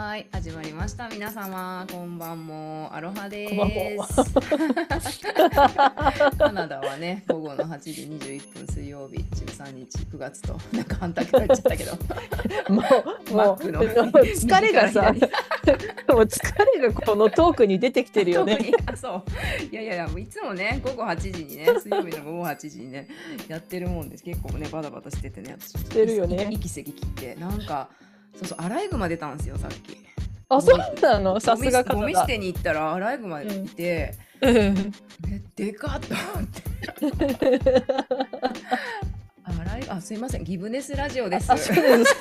はい、始まりました。皆様、こんばんも。アロハです。カナダはね、午後の8時21分水曜日、13日、9月と、なんか半卓入っちゃったけど、もう、もう、疲れがさ、もう疲れがこのトークに出てきてるよね。そういやいやいやもういつもね午後8時にね水曜日の午後8時にねやってるもんです結構ねバタバタしててね私してるよね息息切ってなんかそうそうアライグマ出たんですよさっき。あ、そうなの、さすがゴミゴミ捨。てに行ったらアライグマいて、うん。えでかっと思って アライあすいませんギブネスラジオですあ、す。すみ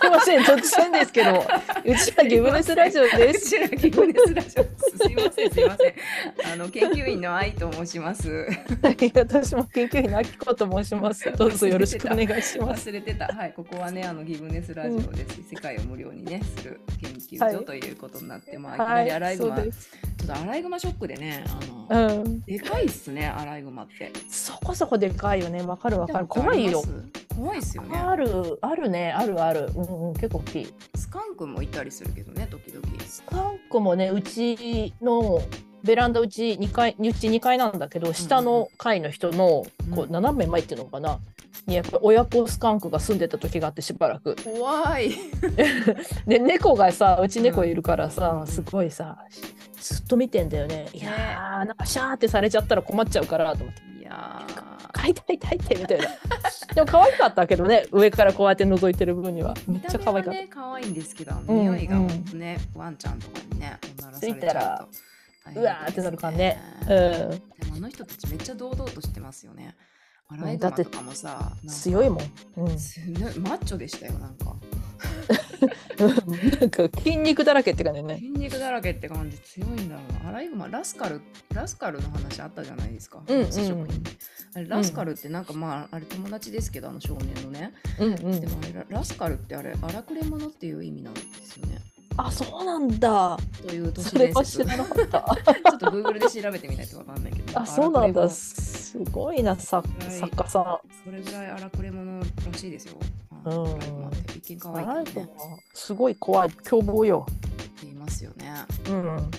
ません、突然ですけど、うちはギブネスラジオでうす。ちらギブネスラジオですすいませんすいませんあの研究員の愛と申します私も研究員のあきこと申します。どうぞよろしくお願いします。忘れてた。はい、ここはね、あのギブネスラジオです。世界を無料にね、する研究はい所ということになって、まあ、いきなりアライグマ、ちょそうです。っとアライグマショックでね、あの、うん、でかいっすね、アライグマって。そこそこでかいよね。わかるわかる。怖いよ。。怖いっすよね。ある、あるね、あるある。うんうん、結構大きい。スカンクもいたりするけどね、時々。スカンクもねうちのベランダうち2階うち2階なんだけど下の階の人のこううん斜め前っていうのかな、にやっぱり親子スカンクが住んでた時があってしばらく。怖い。で猫がさうち猫いるからうん。さすごいさずっと見てんだよね。いやーなんかシャーってされちゃったら困っちゃうからと思って。いや「痛い痛い痛い痛い」みたいな。でも可愛かったけどね上からこうやって覗いてる分には。ー、めっちゃ可愛かった。ね、可愛いんですけど、匂いがほんとね、ワンちゃんとかにね、おならされちゃうわーってなるからね。うん。でもあの人たちめっちゃ堂々としてますよね。アライグマとかもさ、強いもん、うん、マッチョでしたよなんか。なんか筋肉だらけって感じね。筋肉だらけって感じ強いんだろうな。アライグマラスカルラスカルの話あったじゃないですか、うんうん。あれラスカルってなんかまああれ友達ですけどあの少年のね、うんうん。で。もあれララスカルってあれ荒くれ者っていう意味なんですよねあ、そうなんだ。という都市それ伝説ちは知らなかった。ょっと Google で調べてみないとわかんないけどあ、そうなんだ。すごいな、作はい作家さそれぐらい荒くれ者らしいですよあうん一見可ん。愛いねすごい怖い凶暴よ。言いますよねうん。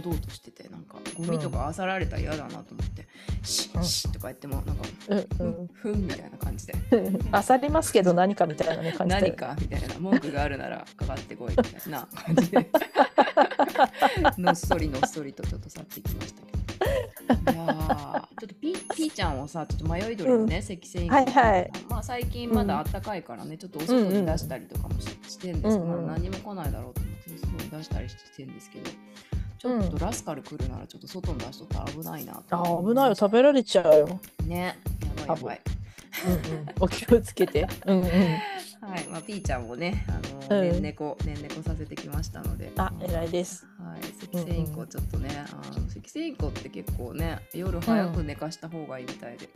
堂々としててなんかゴミとか漁られたら嫌だなと思って、シッシッとか言ってもなんかうんふんふんみたいな感じで。うん。あさりますけど何かみたいなね感じで。何かみたいな文句があるならかかってこいみたいな感じで。のっそりのっそりとちょっと去っていきましたけど。いやーちょっとピー ピーちゃんをさちょっと迷い鳥のね、赤線インコはいはい。まあ最近まだあったかいからね、ちょっとお外に出したりとかもし,、してんですけど、うんうんまあ何も来ないだろうと思って外に出したりしてんですけどちょっとラスカル来るならちょっと外に出しとったら危ないなとあ思って危ないよ食べられちゃうよ。ねやばいやばいうんうん。お気をつけて。うんうん。はい、まあ、ピーちゃんもね、あの、うんねんねこ、ねんねこさせてきましたので。あ偉いです。はい、赤線インコちょっとね、あの赤線インコって結構ね、夜早く寝かした方がいいみたいで。い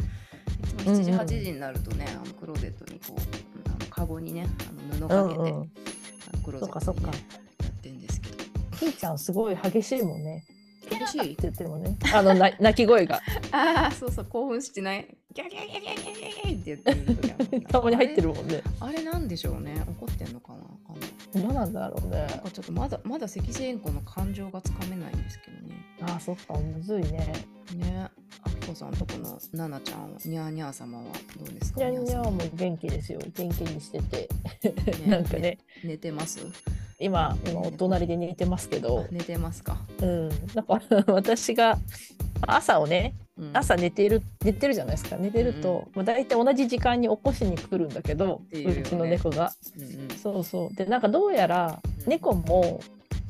つも7時、うんうん8時になるとね、あのクローゼットにこう、あのカゴにね、あの布かけて、うんうん。あのクローゼットに、ね、ど。ピーちゃんすごい激しいもんね。嬉しい？って言ってるもんね。あのな泣き声が ああ、そうそう、興奮してない。ギャギャギャギャギャギャギャって言ってるたまに入ってるもんね。あれなんでしょうね、怒ってんのかな？わかんなんだろうねなん。かちょっとまだまだ赤線インコの感情がつかめないんですけどね。あそっかむずいね。ね、あきこさんとこのナナちゃん、にゃーにゃー様はどうですか？にゃんにゃん皆も元気ですよ。元気にしてて。さん なんかね、寝てます？今、今お隣で寝てますけど、寝てますか、うん、なんか 私が朝をね、うん。朝寝てる、寝てるじゃないですか。寝てると、まあ、大体同じ時間に起こしに来るんだけど、うよね。うちの猫が。うんうん。そうそう。で、なんかどうやらうん。猫も、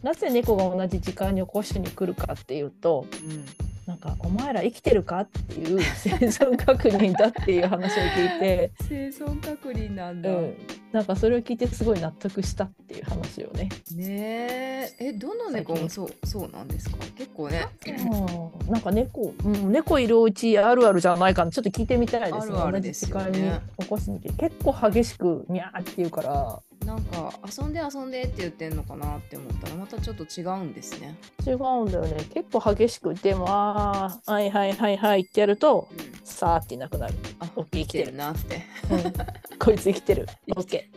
なぜ猫が同じ時間に起こしに来るかっていうと、うんなんかお前ら生きてるかっていう 生存確認だっていう話を聞いて、生存確認なんだ、うん、なんかそれを聞いてすごい納得したっていう話をね。ねえ。えどの猫もそうそうなんですか？結構ね。うんなんか猫、うん、猫いるお家あるあるじゃないかな。ちょっと聞いてみたいですね。あるあるですよね。同じ時間に起こしに来て結構激しくミャーって言うからなんか遊んで遊んでって言ってんのかなって思ったらまたちょっと違うんですね、違うんだよね。結構激しくでもあーはいはいはいはいってやるとうん、さーっていなくなる。あオッケー生きてるなって。うん、こいつ生きてる。オッケ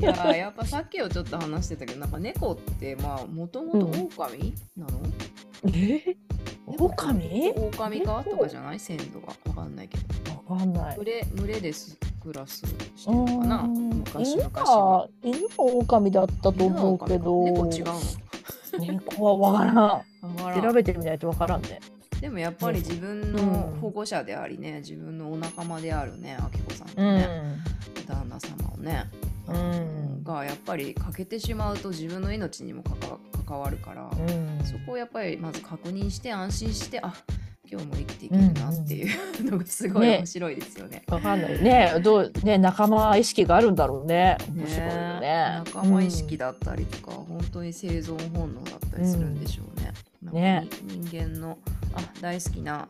いやーやっぱさっきをちょっと話してたけどなんか猫ってまあもともと狼なの、え？狼？狼か？とかじゃない？先祖が。わかんないけど。わかんない。群。れ群れです暮らすしてるのかな？うん昔犬昔はは犬は狼だったと思うけど。猫違うの猫はわからん。わからん。調べてみないとわからんね。でもやっぱり自分のうん。保護者でありね自分のお仲間であるねあきこさんとうね、ん。旦那様をね、うん。がやっぱり欠けてしまうと自分の命にも関わ関わるから、うん。そこをやっぱりまず確認して安心してあ今日も生きていけるなっていうのがすごいね。面白いですよね。わかんないね。どうね仲間意識があるんだろうね。面白いよね。仲間意識だったりとか、本当に生存本能だったりするんでしょうね。なんかね。に人間のあ大好きな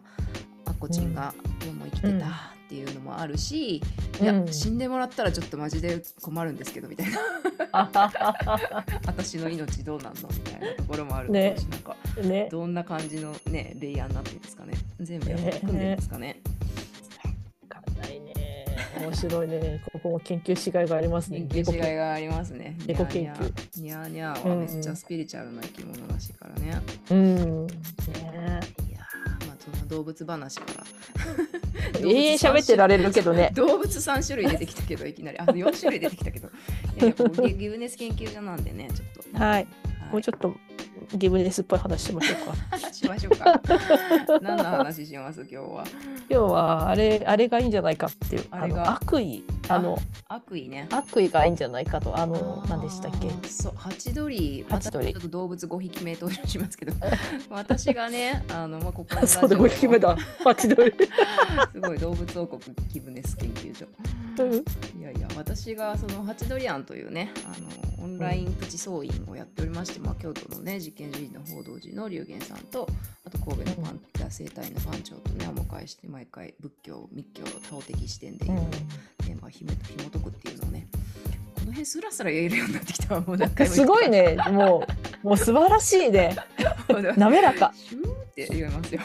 あっこちんが今日も生きてたっていうのもあるし、いや、うん死んでもらったらちょっとマジで困るんですけどみたいな。私の命どうなんのみたいなところもあるだろうし、なんかうんね。どんな感じのねレイヤーになってるんですかね。全部やっぱり組んでるんですかね。わかんないね。面白いね。ここも研究しがいがありますね。研究しがいがありますね。猫研究。ニャーニャー。はめっちゃスピリチュアルな生き物らしいからね。うん。ね。いやーまあそんな動物話から。永遠喋ってられるけどね。動物3種類出てきたけどいきなり。あ4種類出てきたけど。いやいやこうギ ギブネス研究所なんでねちょっと、はい。はい。もうちょっとギブネスっぽい話しましょうか。しましょうか。何の話します？今日は。今日はあれあれがいいんじゃないかっていうああれが？の悪意。あの悪意ね。悪意がいいんじゃないかとあの何でしたっけ？そうハチドリ。ハチドリ。ちょっと動物5匹目登場しますけど。私がねあの、まあ、ここそうだ5匹目だハチドリ。すごい動物王国ギブネス研究所いやいや私がそのハチドリアンというねあのオンラインプチ総員をやっておりまして、まあ、京都のね実験主義の報道寺の龍玄さんとあと神戸のパンダ生態の番長とねお迎えして毎回仏教密教多的視点でいろいろテーマをひも紐解くっていうのをねこの辺スラスラ言えるようになってきたわもう何回もすごいね。もうもう素晴らしいね。滑らか。って言えますよ。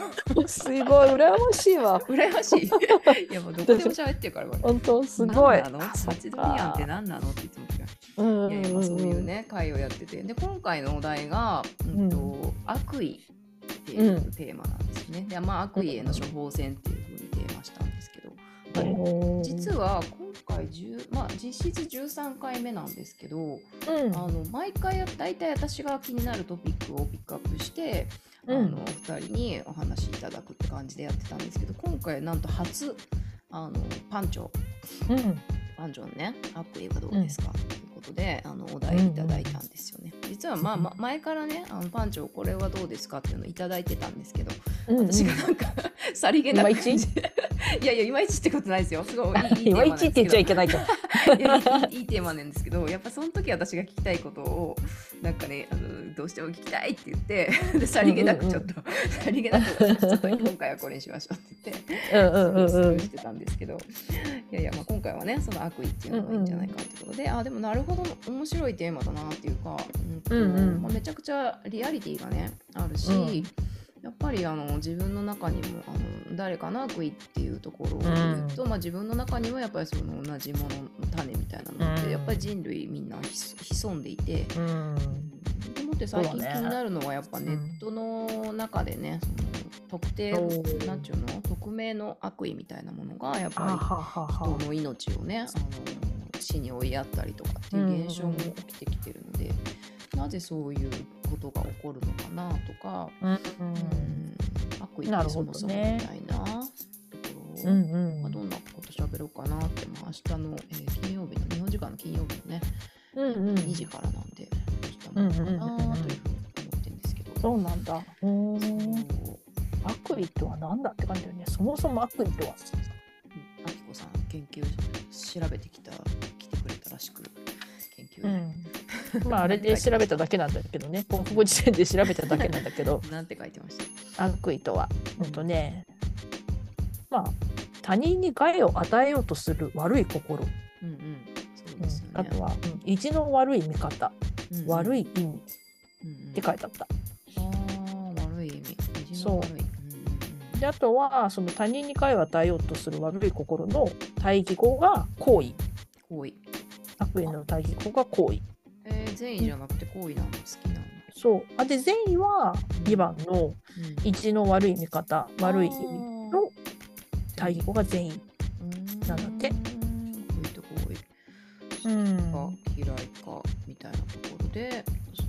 すごい羨ましいわ。羨ましい。いやもうどこでも喋ってるからこれ。本当すごい。何なの？ハチドリアンって何なの？っていつも聞かれるそういうね会をやってて。で今回のお題が、うんと悪意っていうテーマなんですね。でまあ悪意への処方箋っていうふうにテーマしたんですけど、で実は今回10、まあ、実質13回目なんですけど、うん。あの毎回大体私が気になるトピックをピックアップして、うん。あのお二人にお話しいただくって感じでやってたんですけど今回なんと初あのパンチョ。うん。パンチョンね悪意はどうですか、うことであのお題いただいたんですよね。実はまあ、ま、前からねあのパンチョンこれはどうですかっていうのをいただいてたんですけどうん私がなんか さりげなくいやいやいまいちってことないですよ。すごいいいいい いまいちって言っちゃいけけないじゃん。いやいいいいテーマなんですけどやっぱその時私が聞きたいことをなんかねあのどうしても聞きたいって言ってでさりげなくちょっと、さりげなくちょっと今回はこれにしましょうって言ってうんうんうんうん。してたんですけどいやいや、まあ、今回はねその悪意っていうのがいいんじゃないかってことで、あでもなるほど面白いテーマだなっていうか、うんとうん。うんまあ、めちゃくちゃリアリティがねあるし、うんやっぱりあの自分の中にもあの誰かの悪意っていうところを言うと、まあ、自分の中にもやっぱりその同じものの種みたいなのって、うん。やっぱり人類みんなひ潜んでいて。うんって最近気になるのはやっぱネットの中でね、その特定なんちゅうの？匿名の悪意みたいなものがやっぱはり人は。の命をねあの死に追いやったりとかっていう現象も起きてきてるので、なぜそういうことが起こるのかなとか、うんうん。悪意ってそもそもみたいなとこまあ、どんなこと喋ろうかなって、まあ、明日の、えー金曜日の日本時間の金曜日のね、うんうん。2時からなんで明日もかなというふうに思ってるんですけど。そうなんだ。悪意とは何だって感じだよね。そもそも悪意とは。あきこさん研究調べてきた来てくれたらしく研究、うん。まあ あれで調べただけなんだけどね。国語辞典で調べただけなんだけど、なんて書いてました？悪意とは。うんとね。まあ他人に害を与えようとする悪い心。うんうんそううんですよね、あとは、うん意地の悪い見方、うんうん悪い意味。って書いてあった。あー悪い意味。そう。であとはその他人に害を与えようとする悪い心の対義語が行為うん行為悪意の対義語が好意。えー、善意じゃなくて好意なの好きなの。そう。あで善意は2番のうん。一の悪い見方、悪い意味の対義語が善意。なんだってか嫌いかみたいなところでそ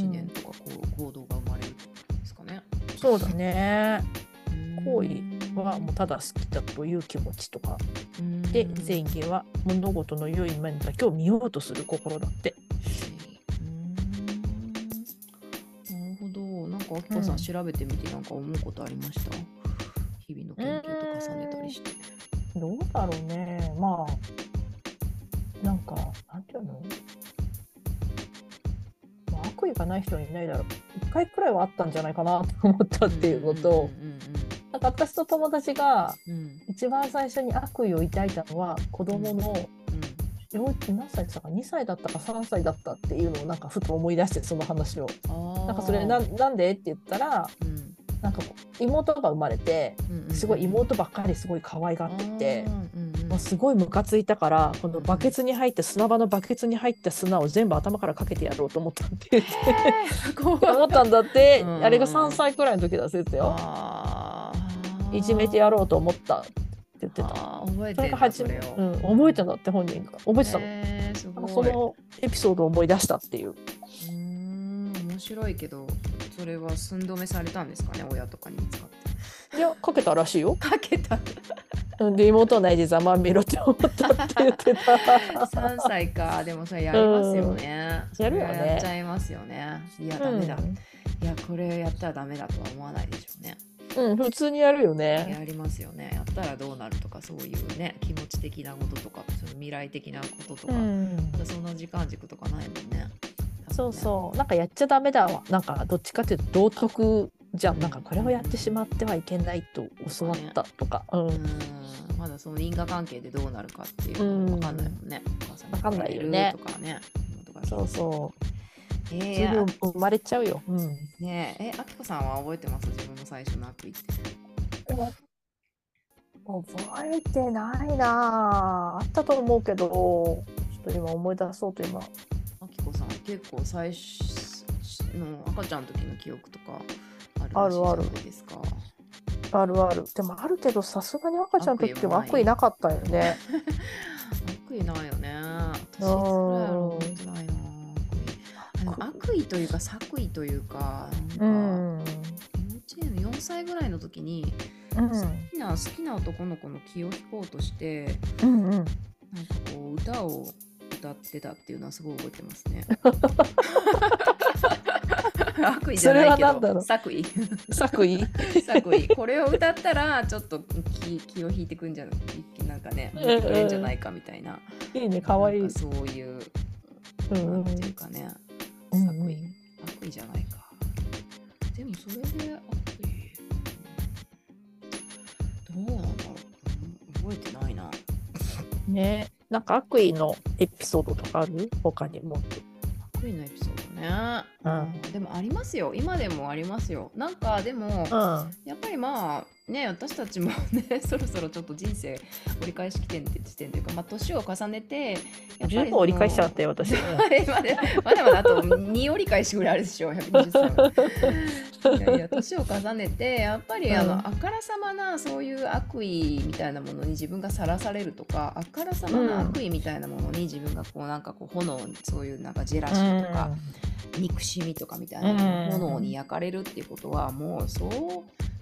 の思念とかこう行動が生まれるってことですかね。そうだね。好意うんはもうただ好きだという気持ちとか。うんで、善意は物事の良い面だけを見ようとする心だって。うんなるほど。なんか、あきこさん調べてみて、なんか思うことありました？日々の研究と重ねたりして。どうだろうね。まあ、なんか、なんていうの？まあ、悪意がない人はいないだろう。一回くらいはあったんじゃないかなと思ったっていうのと、うんなんか私と友達が一番最初に悪意を抱いたのは子供の何歳だったか？2歳だったか？3歳だったっていうのをなんかふと思い出してその話を。うん、なんかそれななんで？って言ったらうん。なんか妹が生まれてすごい妹ばっかりすごい可愛がってて。うんうんうんもうすごいムカついたからこのバケツに入って砂場のバケツに入った砂を全部頭からかけてやろうと思ったって。言って思ったんだって。うん。あれが3歳くらいの時だせてよいじめてやろうと思ったって言ってた。覚えてんだが初めそれを、うん、覚えてんだって本人が。覚えてたの、そのエピソードを思い出したっていう。うーん面白いけどそれは寸止めされたんですかね親とかに見つかって。いやかけたらしいよ。かけた。うんで妹はないでざまん。みろって思ったって言ってた3歳か。でもそれやりますよね、うん。やるよね。やっちゃいますよね。いやダメだ、いやこれやったらダメだとは思わないでしょうね。うん、うん、普通にやるよね。やりますよね。やったらどうなるとかそういうね気持ち的なこととかその未来的なこととか、うん。そんな時間軸とかないもんね。そうそう。なんかやっちゃダメだわ。なんかどっちかっていうと道徳じゃうん。んなんかこれをやってしまってはいけないと教わったとか、うん。うーんまだその因果関係でどうなるかっていうの分かんないもんね。わかんないよね。とかね。そうそう。えー、すやぐ生まれちゃうよ、うん、ねえ、え、あきこさんは覚えてます？自分の最初の悪意って。覚えてないなああったと思うけどちょっと今思い出そうと今。あきこさん結構最初の赤ちゃんの時の記憶とかあるじゃないですか。あるあるでもあるけどさすがに赤ちゃんの時は悪意もない。悪意なかったよね。悪意ないよね。私ないな。悪意。というか作為というか、うなん。か、ん幼稚園の4歳ぐらいの時に、うん。好きな好きな男の子の気を引こうとしてうんうん。なんかこう歌を歌ってたっていうのはすごい覚えてますね。悪意じゃないけど作為。作為？作為。これを歌ったらちょっと気 気を引いてくんじゃない？なんかねくれんじゃないかみたいな、いいねかわい。いそういう、うんうんなんていうかねうん作為、悪意じゃないか。でもそれで悪意。うんどうなんだろう、うん覚えてないな。ね。なんか悪意のエピソードとかある？他にも。悪意のエピソードね、うん。でもありますよ。今でもありますよ。なんかでも、うん。やっぱりまあね私たちもね そろそろちょっと人生折り返し起点って時点というかまあ年を重ねて十分折り返しちゃったよ私。まだまだあと2折り返しぐらいあるでしょ120歳 いやいや年を重ねてやっぱりあの、うん。あからさまなそういう悪意みたいなものに自分がさらされるとかあからさまな悪意みたいなものに自分がこうなんかこう炎そういうなんかジェラシーとか、憎しみとかみたいなうん炎に焼かれるっていうことはもうそう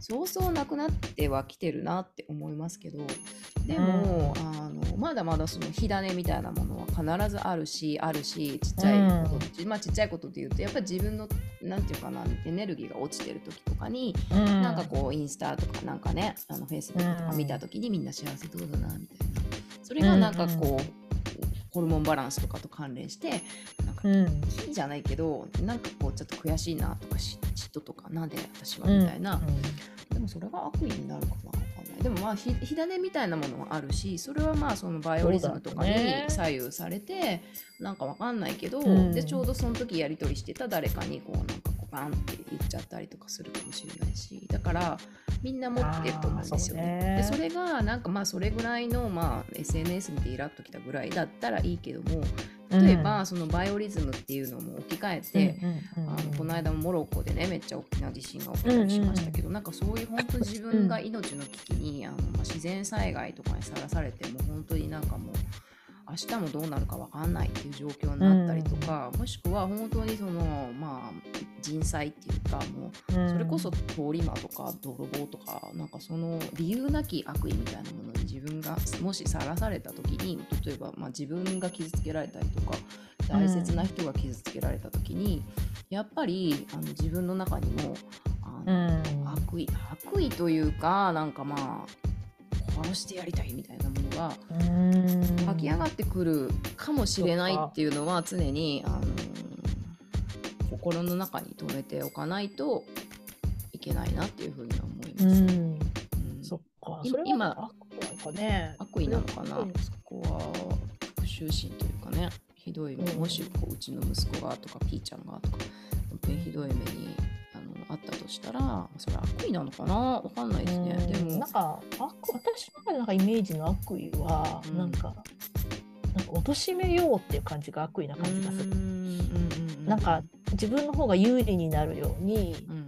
そうそうなくなってはきてるなって思いますけどでも、あのまだまだその火種みたいなものは必ずあるしあるしちっちゃいこと、まあちっちゃいことで言うとやっぱり自分のなんていうかなエネルギーが落ちてる時とかに、うん。なんかこうインスタとかなんかねあのフェイスブックとか見た時にみんな幸せそうだなみたいな。それがなんかこう、ホルモンバランスとかと関連してなんかうん。じゃないけどなんかこうちょっと悔しいなとか嫉妬とかなんで私はみたいな、でもそれが悪意になるかなわかんな。いでもまあひ火種みたいなものはあるしそれはまあそのバイオリズムとかに左右されて、なんかわかんないけど、うん。でちょうどその時やり取りしてた誰かにこうなんかバンって言っちゃったりとかするかもしれないしだからみんな持ってると思うんですよね。そうね。でそれがなんかまあそれぐらいの、まあ、SNS 見てイラッときたぐらいだったらいいけども例えば、そのバイオリズムっていうのも置き換えて、うんうんうんあのこの間もモロッコでねめっちゃ大きな地震が起きたりしましたけど、なんかそういう本当自分が命の危機に、あのまあ、自然災害とかにさらされても本当になんかもう明日もどうなるか分かんないっていう状況になったりとか、もしくは本当にそのまあ人災っていうかもううん。それこそ通り魔とか泥棒とかなんかその理由なき悪意みたいなものに自分がもしさらされた時に例えばまあ自分が傷つけられたりとか大切な人が傷つけられた時に、やっぱりあの自分の中にもあうの、ん。悪意悪意というかなんかまあ殺してやりたいみたいなものがうん。湧き上がってくるかもしれないっていうのは常にあの心の中に留めておかないといけないなっていうふうには思います。うん。うん。そっか。今悪意ね。悪意なのかな、うん。そこは復讐心というかね。ひどい目、うん。もしこううちの息子がとかピーちゃんがとか本当にひどい目にあったとしたらそれは悪意なのかな？わかんないですね。うん。でも。なんか悪私のなんかイメージの悪意は、うん。なんかなんか貶めようっていう感じが悪意な感じがする。うんうんうんうんなんか自分の方が有利になるようにうんうんう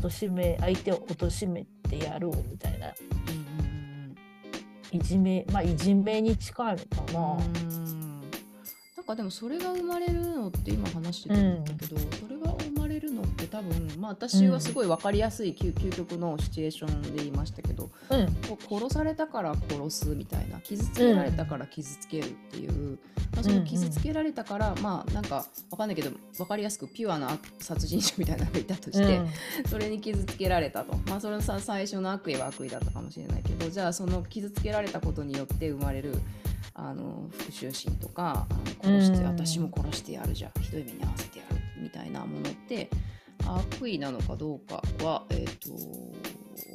ん貶め相手を貶めてやろうみたいな。うんうんいじめまあいじめに近いのかな。うん。なんかでもそれが生まれるのって今話してたんだけど、それが生まれ多分まあ私はすごい分かりやすい究究極のシチュエーションで言いましたけど、うん。殺されたから殺すみたいな傷つけられたから傷つけるっていう、まあ、その傷つけられたから、まあなんか分かんないけど分かりやすくピュアな殺人者みたいなのがいたとして、それに傷つけられたと、まあ、それのさ最初の悪意は悪意だったかもしれないけどじゃあその傷つけられたことによって生まれるあの復讐心とかあの殺して、うん。私も殺してやるじゃん。ひどい目に遭わせてやる。みたいなものって悪意なのかどうかはえっ、と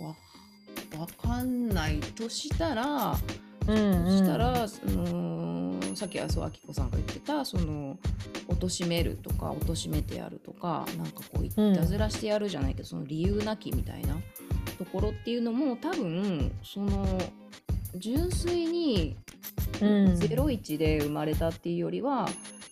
わわかんないとしたら、うんそしたら、そのさっきはそうあきこさんが言ってたその貶めるとか貶めてやるとかなんかこういうんたずらしてやるじゃないけど、その理由なきみたいなところっていうのも多分その純粋にうん。01で生まれたっていうよりはなん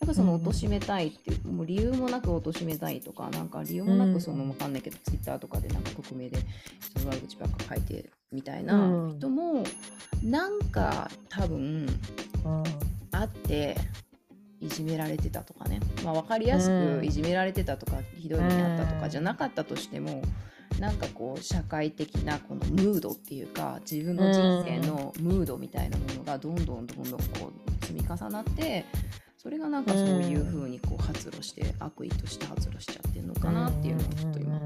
かその貶めたいっていう、もう理由もなく貶めたいとかなんか理由もなくそのうんわかんないけど、ツイッターとかでなんか匿名で人の悪口ばっか書いてみたいなうん。人も、なんか多分うん。あっていじめられてたとかね、まあ、分かりやすうん。くいじめられてたとか、ひどい目にあったとかじゃなかったとしても、なんかこう社会的なこのムードっていうか自分の人生のムードみたいなものがどんどんどんどんこう積み重なってそれがなんかそういう風にこう発露して悪意として発露しちゃってるのかなっていうのをちょっと今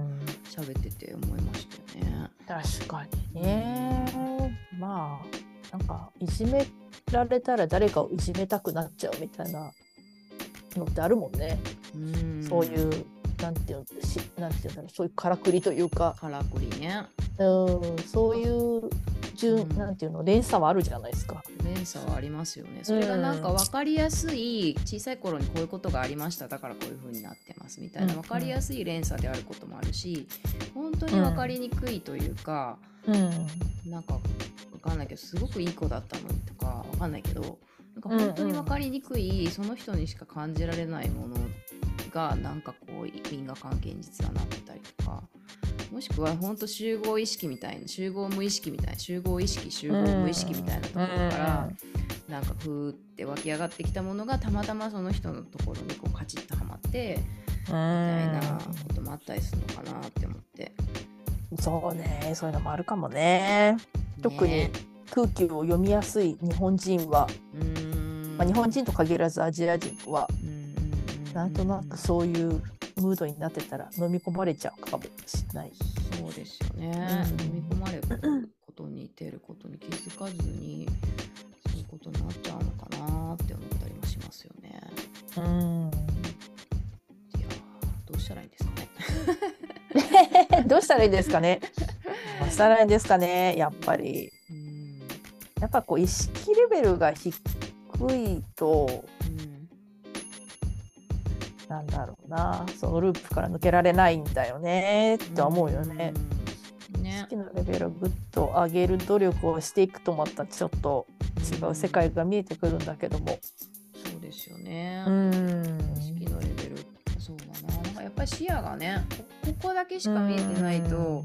喋ってて思いましたよね。確かにね。まあなんかいじめられたら誰かをいじめたくなっちゃうみたいなのってあるもんね。うんそういうなんていうのしなんていうんだろうそういうからくりというか、からくりね。うんそういう順、うん。なんていうの連鎖はあるじゃないですか。連鎖はありますよね。それがなんか分かりやすい小さい頃にこういうことがありましただからこういう風になってますみたいなうん分かりやすい連鎖であることもあるし本当に分かりにくいというか、うん。なんか分かんないけどすごくいい子だったのにとか分かんないけどなんか本当に分かりにくい、その人にしか感じられないものがなんかこう因果関係に実はなってたりとか。もしくは本当集合意識みたいな集合無意識みたいな集合意識集合無意識みたいなところから、なんかふーって湧き上がってきたものがたまたまその人のところにこうカチッとはまってみたいなこともあったりするのかなって思って、うんそうね。そういうのもあるかもね。特にね空気を読みやすい日本人は、うーん。まあ、日本人と限らずアジア人はうなんとなくそういうムードになってたら飲み込まれちゃうかもしれない。そうですよね、うん。飲み込まれることに出ることに気づかずにそういうことになっちゃうのかなって思ったりもしますよね。うん、いやーどうしたらいいんですかね。どうしたらいいですかね。どうしたらいいんですかね。やっぱり、うん。やっぱこう意識レベルが低いと、うんなんだろうな。そのループから抜けられないんだよねって思うよね。うん。ね。好きなレベルをぐっと上げる努力をしていくとまたちょっと違う世界が見えてくるんだけども。そうですよね。うん。意識のレベル。そうだな。なんかやっぱり視野がねこここだけしか見えてないと、こ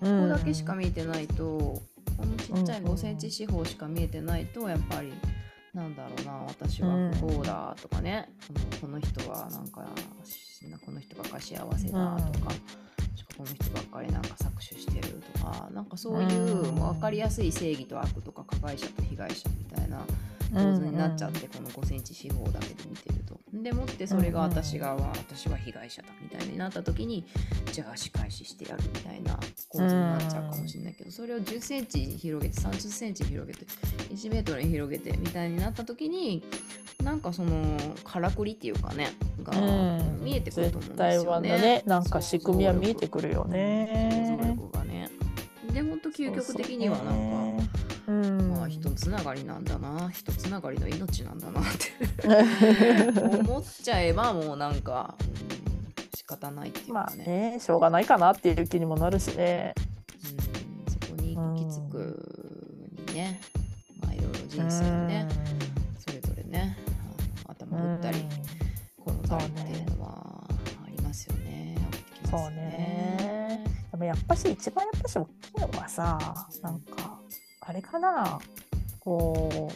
こだけしか見えてないとこのちっちゃいうん5センチ四方しか見えてないとやっぱりなんだろうな私は。不幸だとかね、このこの人はなんかしこの人ばっかり幸せだとか、この人ばっかりなんか搾取してるとか。なんかそういう分かりやすい正義と悪とか加害者と被害者みたいな構図になっちゃって、この5センチ四方だけで見てると。でもってそれが私が、私は被害者だみたいになった時にじゃあ仕返ししてやるみたいな構図になっちゃうかもしれないけど、それを10センチ広げて30センチ広げて1メートルに広げてみたいになった時になんかそのからくりっていうかねがうん見えてくると思うん絶ですよ対はね。ねなんか仕組みは見えてくるよ想ね像。力がね。で本当究極的にはなんか。そうそうねまあ人つながりなんだな。人つながりの命なんだなって。う ん思っちゃえばもうなんか、うん、仕方ないっていうまかね,、あねしょうがないかなっていう気にもなるしね。うん、そこに行き着くにね、まあいろいろ人生をね、それぞれね。頭打ったり転んだりっていうのはありますよね。そうね。でもやっぱし一番やっぱし大きいのはさなんかあれかな？こ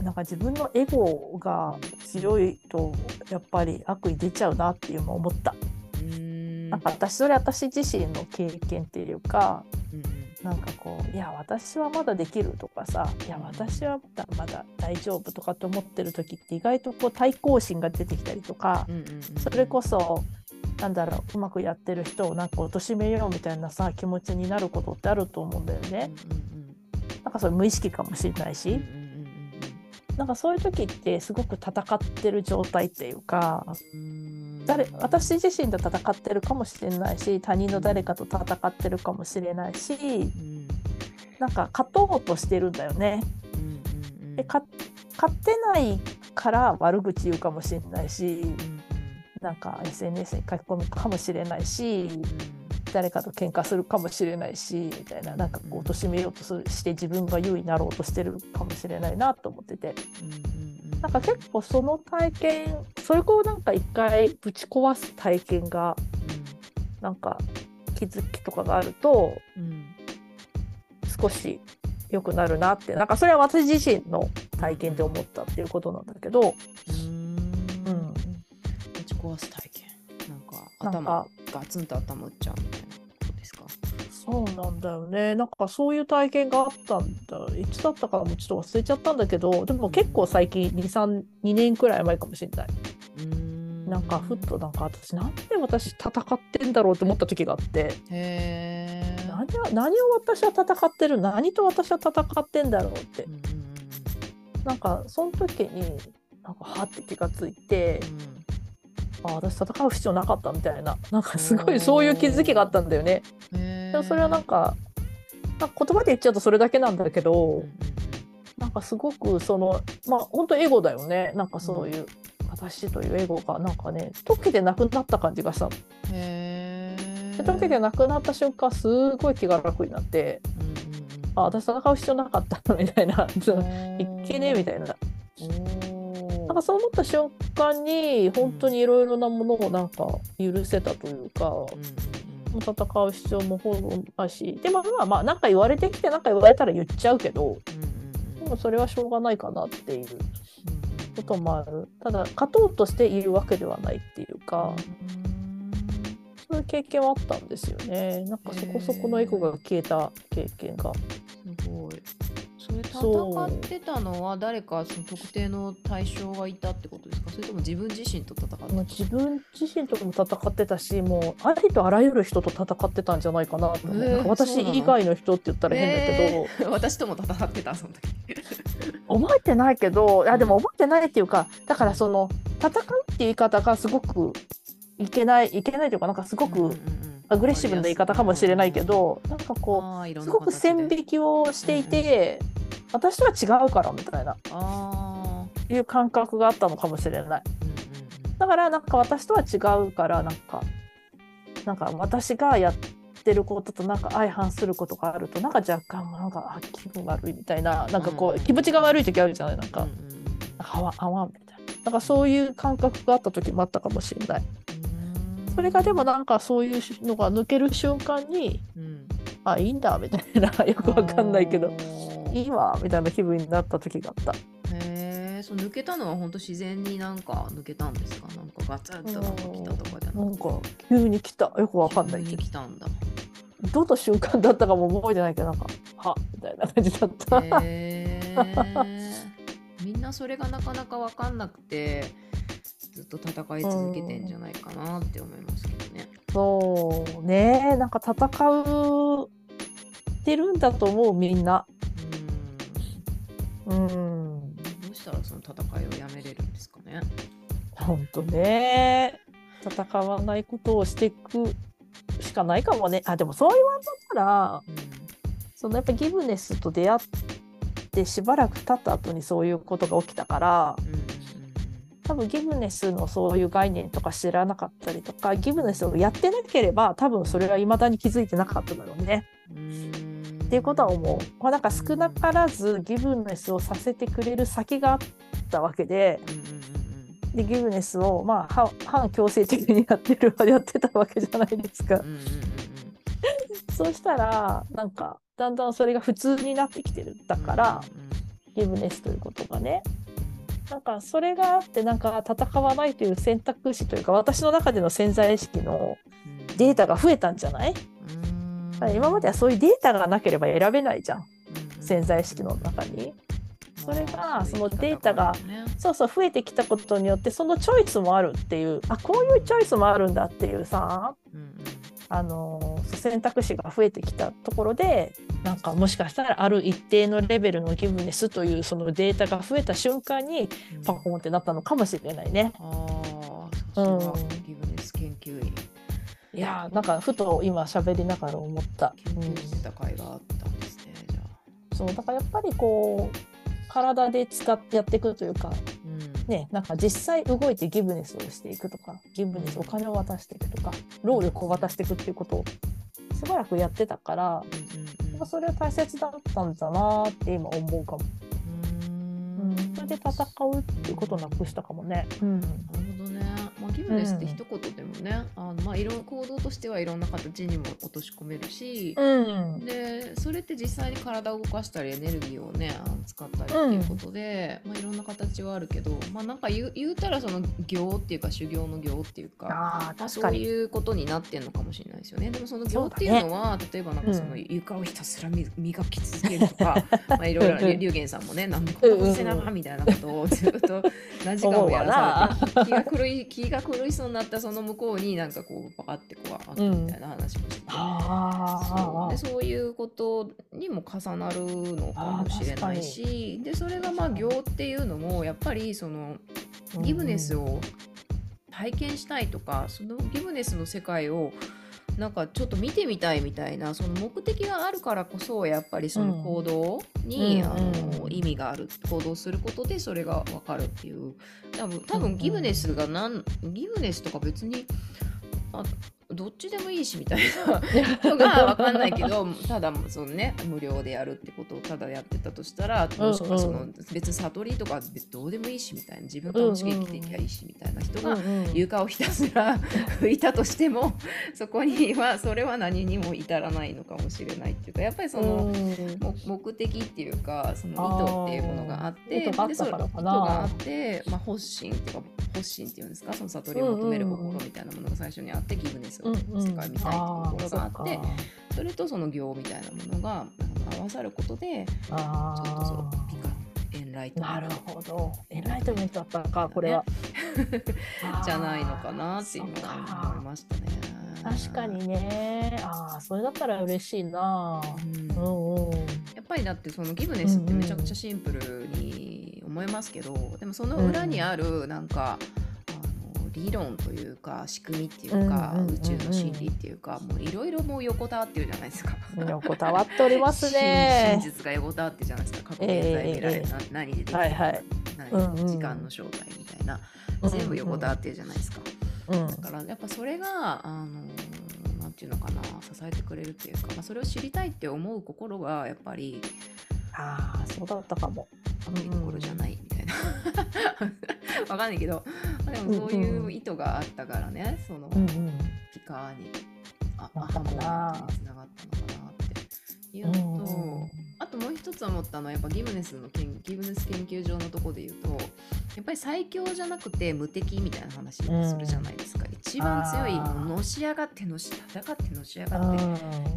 うなんか自分のエゴが強いとやっぱり悪意出ちゃうなっていうのを思った。うん。なんか私それ私自身の経験っていうかうん。なんかこういや私はまだできるとかさいや私はまだまだ大丈夫とかって思ってる時って意外とこう対抗心が出てきたりとかうんうんうんうん。それこそなんだろううまくやってる人をなんか貶めようみたいなさ気持ちになることってあると思うんだよね。なんかそれ無意識かもしれないし、なんかそういう時ってすごく戦ってる状態っていうかうん。誰私自身と戦ってるかもしれないし他人の誰かと戦ってるかもしれないしうん。なんか勝とうとしてるんだよね。でか勝ってないから悪口言うかもしれないしうんなんか SNS に書き込むかもしれないしうん。誰かと喧嘩するかもしれないしみたいななんかこう貶めようとして自分が優位になろうとしてるかもしれないなと思ってて。なんか結構その体験それをなんか一回ぶち壊す体験がなんか気づきとかがあるとうん。少し良くなるなって。なんかそれは私自身の体験で思ったっていうことなんだけど、うん壊す体験。なんか頭か。ガツンと頭打っちゃうみたいなことですか？そうなんだよね。なんかそういう体験があったんだ。いつだったかもちょっと忘れちゃったんだけどでも結構最近232年くらい前かもしれない。うん。なんかふっとなんか私なんで私戦ってんだろうって思った時があって。何を何を私は戦ってる何と私は戦ってんだろうって。うんうんなんかその時になんかはって気がついてあ私戦う必要なかったみたいな。なんかすごいそういう気づきがあったんだよね。でもそれはなんか言葉で言っちゃうとそれだけなんだけど、なんかすごくそのまあ本当エゴだよね。なんかそういう、私というエゴがなんかね溶けてなくなった感じがしたの。で溶けてなくなった瞬間すごい気が楽になってあ私戦う必要なかったみたいな。いけねえみたいな。おなんかそう思った瞬間に本当にいろいろなものをなんか許せたというか、うんうん戦う必要もほぼないしでもまあまあなんか言われてきてなんか言われたら言っちゃうけどでもそれはしょうがないかなっていう。うん。こともあるただ勝とうとしているわけではないっていうか、そういう経験はあったんですよね。なんかそこそこのエゴが消えた経験が。すごい。戦ってたのは誰かその特定の対象がいたってことですか？それとも自分自身と戦ってたもう自分自身とも戦ってたしもうありとあらゆる人と戦ってたんじゃないかなと思う、え私以外の人って言ったら変だけど、えー 私とも戦ってたその時。覚えてないけどいやでも覚えてないっていうかだからその戦うっていう言い方がすごくいけないいけないというかなんかすごくアグレッシブな言い方かもしれないけど、なんかこうすごく線引きをしていて、私とは違うからみたいな。あいう感覚があったのかもしれない。だからなんか私とは違うからなんかなんか私がやってることとなんか相反することがあるとなんか若干なんかあ気分悪いみたいななんかこう気持ちが悪い時あるじゃない？なんか、あわあわんみたいな。なんかそういう感覚があった時もあったかもしれない。それがでもなんかそういうのが抜ける瞬間に、うん、あいいんだみたいな よくわかんないけどいいわみたいな気分になった時があった。へえそ抜けたのは本当自然になんか抜けたんですか？なんかガツンとなんか来たとかじゃなくて。なんか急に来たよくわかんないけど。来たんだ。どの瞬間だったかも覚えてないけどなんかはみたいな感じだった。みんなそれがなかなか分かんなくてずっと戦い続けてんじゃないかなって思いますけどね。そうねなんか戦うてるんだと思うみんな。うん。どうしたらその戦いをやめれるんですかね。本当ね戦わないことをしていくしかないかもね。あでもそう言われたら、うん、そのやっぱギブネスと出会ってしばらく経った後にそういうことが起きたから、うん、多分ギブネスのそういう概念とか知らなかったりとかギブネスをやってなければ多分それはいまだに気づいてなかっただろうね。っていうことは思う。まあ、なんか少なからずギブネスをさせてくれる先があったわけで。でギブネスを、まあ、反強制的にやってるやってたわけじゃないですか。そうしたらなんかだんだんそれが普通になってきてるだから、ギブネスということがねなんかそれがあってなんか戦わないという選択肢というか私の中での潜在意識のデータが増えたんじゃない、今まではそういうデータがなければ選べないじゃん、潜在意識の中に。それがそのデータがそうそう増えてきたことによってそのチョイスもあるっていうあこういうチョイスもあるんだっていうさ、あの選択肢が増えてきたところでなんかもしかしたらある一定のレベルのギブネスというそのデータが増えた瞬間にパコンってなったのかもしれないね。うん、ギブネス研究員。いやなんかふと今喋りながら思った。研究してた甲斐があったんですね、じゃあ。そうだからやっぱりこう体で使ってやっていくというか、うん、ね、なんか実際動いてギブネスをしていくとかギブネスお金を渡していくとか労力を渡していくっていうことをしばらくやってたから、うんうん、それは大切だったんだなって今思うかも。うん、それで戦うっていうことをなくしたかもね。うん、なる。まあ、ギブネスって一言でもね、うん、あのまあ、いろ行動としてはいろんな形にも落とし込めるし、うん、でそれって実際に体を動かしたりエネルギーをね使ったりっていうことで、うん、まあ、いろんな形はあるけど、まあ、なんか言うたらその行っていうか修行の行っていうかあまあ、そういうことになってんのかもしれないですよね。でもその行っていうのは、ね、例えばなんかその床をひたすら磨き続けるとか、まあ、いろいろ龍玄さんもねなんでこんなせなみたいなことをずっと何時間もやらされて気が狂い気が狂いそうになったその向こうになんかこうバーってこうあったみたいな話もしてて、そうでそういうことにも重なるのかもしれないしでそれがまあ行っていうのもやっぱりそのギブネスを体験したいとかそのギブネスの世界をなんかちょっと見てみたいみたいなその目的があるからこそやっぱりその行動に、うん、あの意味がある行動することでそれが分かるっていう。多分多分ギブネスがなんギブネスとか別にあどっちでもいいしみたいな。のが分かんないけどただそのね無料でやるってことをただやってたとしたらもしくはその別に悟りとかどうでもいいしみたいな。自分楽しく生きていいいしみたいな人が床をひたすら拭 いたとしてもそこにはそれは何にも至らないのかもしれないっていうかやっぱりその目的っていうかその意図っていうものがあって意図があって、まあ、発信っていうか発信っていうんですか？その悟りを求める心みたいなものが最初にあってギブネスの世界みたいなところがあって、それとその行みたいなものが合わさることでちょっとそのピカエンライトな。るほど。エンライトメントだったかこれは。じゃないのかなっていうのは思いましたね。確かにね。ああそれだったら嬉しいな、うん。うんうん、やっぱりだってそのギブネスってめちゃくちゃシンプルに思いますけど、でもその裏にあるなんか、うん理論というか仕組みっていうか、宇宙の真理っていうかもういろいろもう横たわってるじゃないですか。横たわっておりますね。真実が横たわってじゃないですか過去現在未来、えー、何でできる、はいはい、何、うんうん、時間の正体みたたいな全部横たわってるじゃないですか。うんだからやっぱそれがあのなんていうのかな支えてくれるっていうか、まあ、それを知りたいって思う心がやっぱりああそうだったかも。いいところじゃないみたいなわかんないけど。まあでもそういう意図があったからね。そのうんうん。ピカーにあアなるほどハモにつな。がったのかなって。いううのと、んうん。あともう一つ思ったのはやっぱギブネスの研ギブネス研究所のとこで言うとやっぱり最強じゃなくて無敵みたいな話をするじゃないですか、一番強いのし上がってのし戦ってのし上がって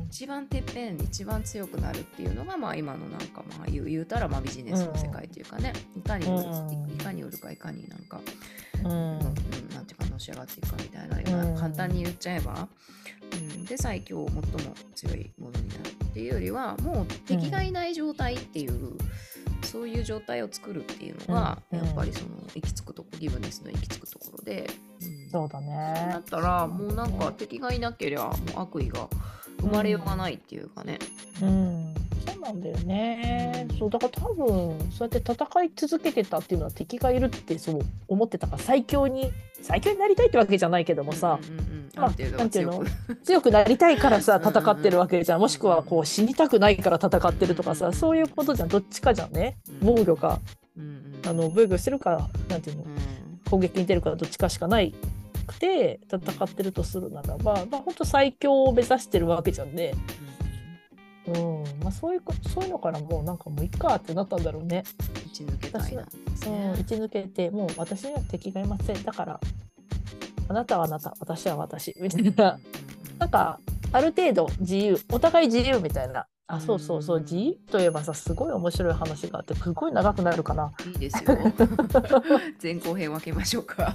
一番てっぺん一番強くなるっていうのがまあ今のなんかまあ言う言うたらまあビジネスの世界っていうかね、いかにいかに売るかいかになんか、うん。うん。なんていうかのし上がっていくかみたいなよううん。な簡単に言っちゃえば、うん、で最強最も強いものになるっていうよりはもう敵がいない状態っていう、そういう状態を作るっていうのが、うん。やっぱりその行き着くとこギブネスの行き着くところで、うんそうだね。な。ったらもうなんか敵がいなけりゃもう悪意が生まれようがないっていうかね。うん、そうなんだよね。うんそうだから多分そうやって戦い続けてたっていうのは敵がいるってそう思ってたから最強に最強になりたいってわけじゃないけどもさ、うんうんうんまあなんていうの？強くなりたいからさうんうんうん戦ってるわけじゃん。もしくはこう死にたくないから戦ってるとかさそういうことじゃん。どっちかじゃんね。うん防御かうんうんあの防御してるかなんていうの？うん。攻撃に出るかどっちかしかないくて戦ってるとするならば、まあ、本当最強を目指してるわけじゃんね。うんまあ、そういうこそういうのからもうなんかもういっかってなったんだろうね。打ち抜けたいな。んですう打ち抜けてもう私には敵がいません。だからあなたはあなた私は私みたいな。なんかある程度自由お互い自由みたいなあそうそうそううん自由といえばさすごい面白い話があってすごい長くなるかな。いいですよ。前後編分けましょうか。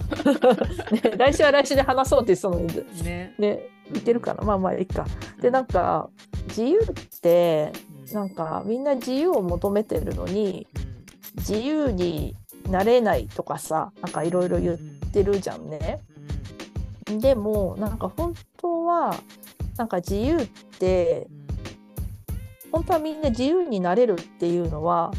ね、来週は来週で話そうって言ってたのにね。ねいけるかなまあまあいいか。でなんか自由ってうんなんかみんな自由を求めてるのにうん自由になれないとかさなんかいろいろ言ってるじゃんね。でもなんか本当はなんか自由って本当はみんな自由になれるっていうのは、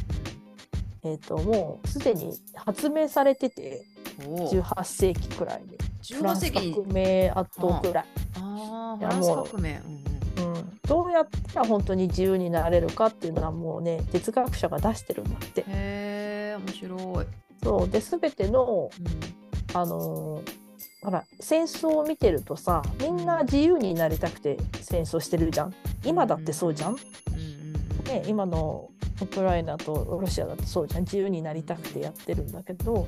えー、ともうすでに発明されてておお。18世紀くらいに。フラ18ンス世紀革命後くらい、ああ、フいやランスもう革命。うんうん。うん、どうやったら本当に自由になれるかっていうのはもうね哲学者が出してるんだって。へえ、面白い。そう。で全てのうん。あのーほら戦争を見てるとさみんな自由になりたくて戦争してるじゃん。今だってそうじゃんうんね、今のウクライナとロシアだってそうじゃん自由になりたくてやってるんだけど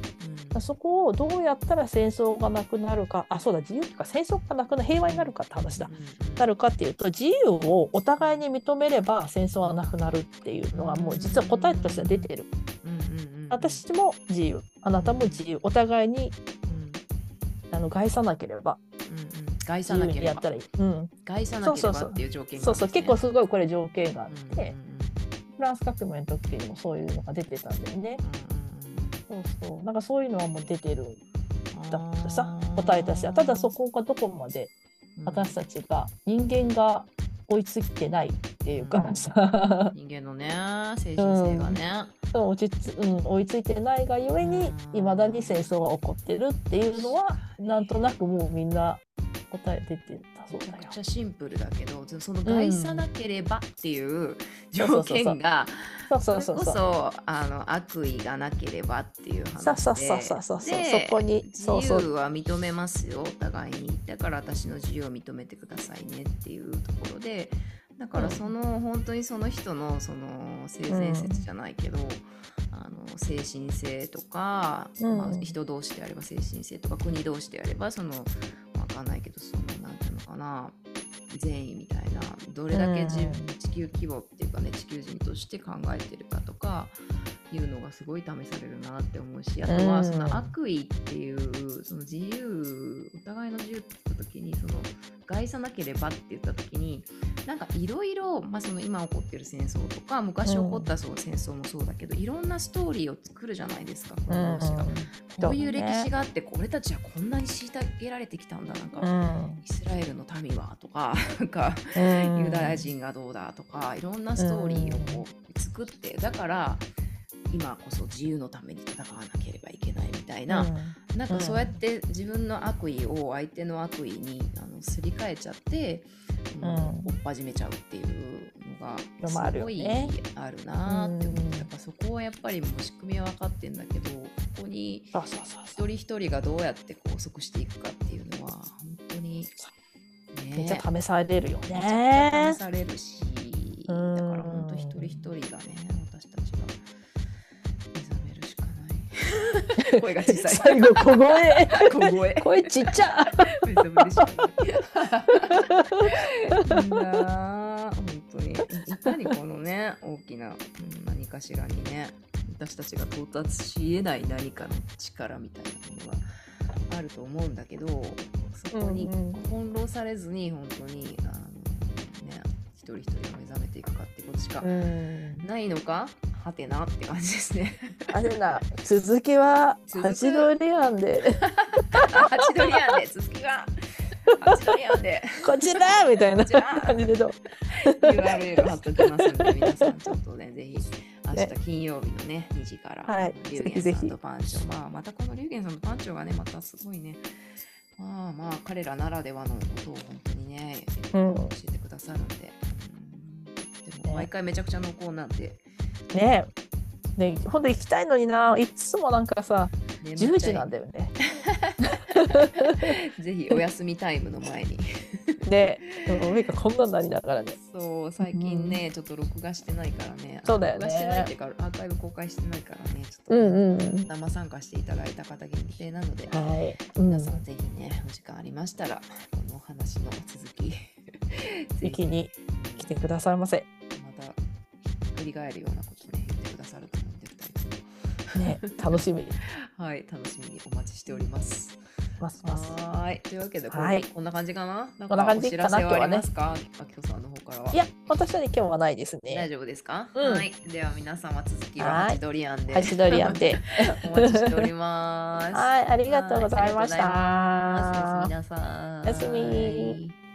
うん。そこをどうやったら戦争がなくなるかあそうだ自由とか戦争がなくな平和になるかって話だ。なるかっていうと自由をお互いに認めれば戦争はなくなるっていうのがもう実は答えとしては出てる。うんうんうんうん。私も自由。あなたも自由。お互いにうん。あの害さなければ。うんうん。害さなければ。にやったらいい。うん、害さなければっていう条件がそうそう結構構すごいこれ条件があっうんて、フランス革命の時にもそういうのが出てたんだよね。そうそう。なんかそういうのはもう出てるんだってさ答えとしただそこがどこまで私たちが人間が追いついてないっていうかさ、人間のね精神性がね、そう落ちつうん、追いついてないがゆえにうん。いまだに戦争が起こってるっていうのはなんとなくもうみんな答え出てめちゃくち。ゃシンプルだけどその害さなければっていう条件がそうそれこそあの悪意がなければっていう話で。そうそうそうそうそう。そうでそこに自そうそう。由は認めますよ。お互いにだから私の自由を認めてくださいねっていうところで。だからその、本当にその人のその性善説じゃないけど、あの精神性とか、うん。まあ、人同士であれば精神性とか国同士であればそのわかんないけどそのなんかな。善意みたいな。どれだけ地球規模っていうかね地球人として考えてるかとかいうのがすごい試されるなって思うしあとうんはその悪意っていうその自由お互いの自由って言った時にその害さなければって言った時になんかいろいろまあその今起こってる戦争とか昔起こったそう戦争もそうだけど、いろんなストーリーを作るじゃないですかこの同士が。こういう歴史があって俺たちはこんなに虐げられてきたんだなんか、うん。イスラエルの民はとか なんかうん。ユダヤ人がどうだとかいろんなストーリーをこう作ってだから今こそ自由のために戦わなければいけないみたいな、なんかそうやって自分の悪意を相手の悪意にあのすり替えちゃって、うん、うん追っ始めちゃうっていうのがすごいねあるなって思うん。って、やっぱそこはやっぱりもう仕組みは分かってんだけどここに一人一人がどうやって拘束していくかっていうのは本当に、ね、めっちゃ試されるよめちゃ試。されるし、だうんから本当一人一人がね、声が小さい。最後小声小声。声ちっちゃ めるしかない。いいなあ本当に。いかにこのね、大きな、うん何かしらにね、私たちが到達し得ない何かの力みたいなものがあると思うんだけど、そこにうんうん翻弄されずに、本当に、あのね、一人一人が目覚めていくかってことしかうんないのか、はてなって感じですね。あれな続きは続く。ハチドリアンで。ハチドリアンで、続きが、ハチドリアンで。こちらみたいな感じでどう？URL 貼っときますので、皆さんちょっとね、ぜひ、明ね日金曜日のね、2時から、はいリュさんとパンチョ、まあ、またこのリュウゲンさんのパンチョがね、またすごいね、まあまあ、彼らならではのことを本当にね、うん。教えてくださるんで、うん。でも毎回めちゃくちゃ濃厚なんで、ね。ね本当行きたいのにな。いつもなんかさね10時なんだよね。ぜひお休みタイムの前に。で上がこんなんなりながらね。そう、最近ね、ちょっと録画してないからね、そうだよね。録画してないっていうか、アーカイブ公開してないからね、ちょっと、うん。うんうん。生参加していただいた方限定なので、はい。うん皆さんぜひね、お時間ありましたら、このお話の続き、ぜひ。に来てくださいませ。振り返るようなことね、言ってくださると思うんで、二人ともね楽しみに はい、楽しみにお待ちしております。ますます。はーい、というわけで、こはいこんな感じかな？なんこんな感じお知らせはありますか？あきこさんの方からは。いや私はね今日はないです大ね。丈夫ですか、うんはい。では皆様続きははいハチドリアンで。ハチドリアンで。お待ちしております。はいありがとうございましたおやすみなさい。おやすみはい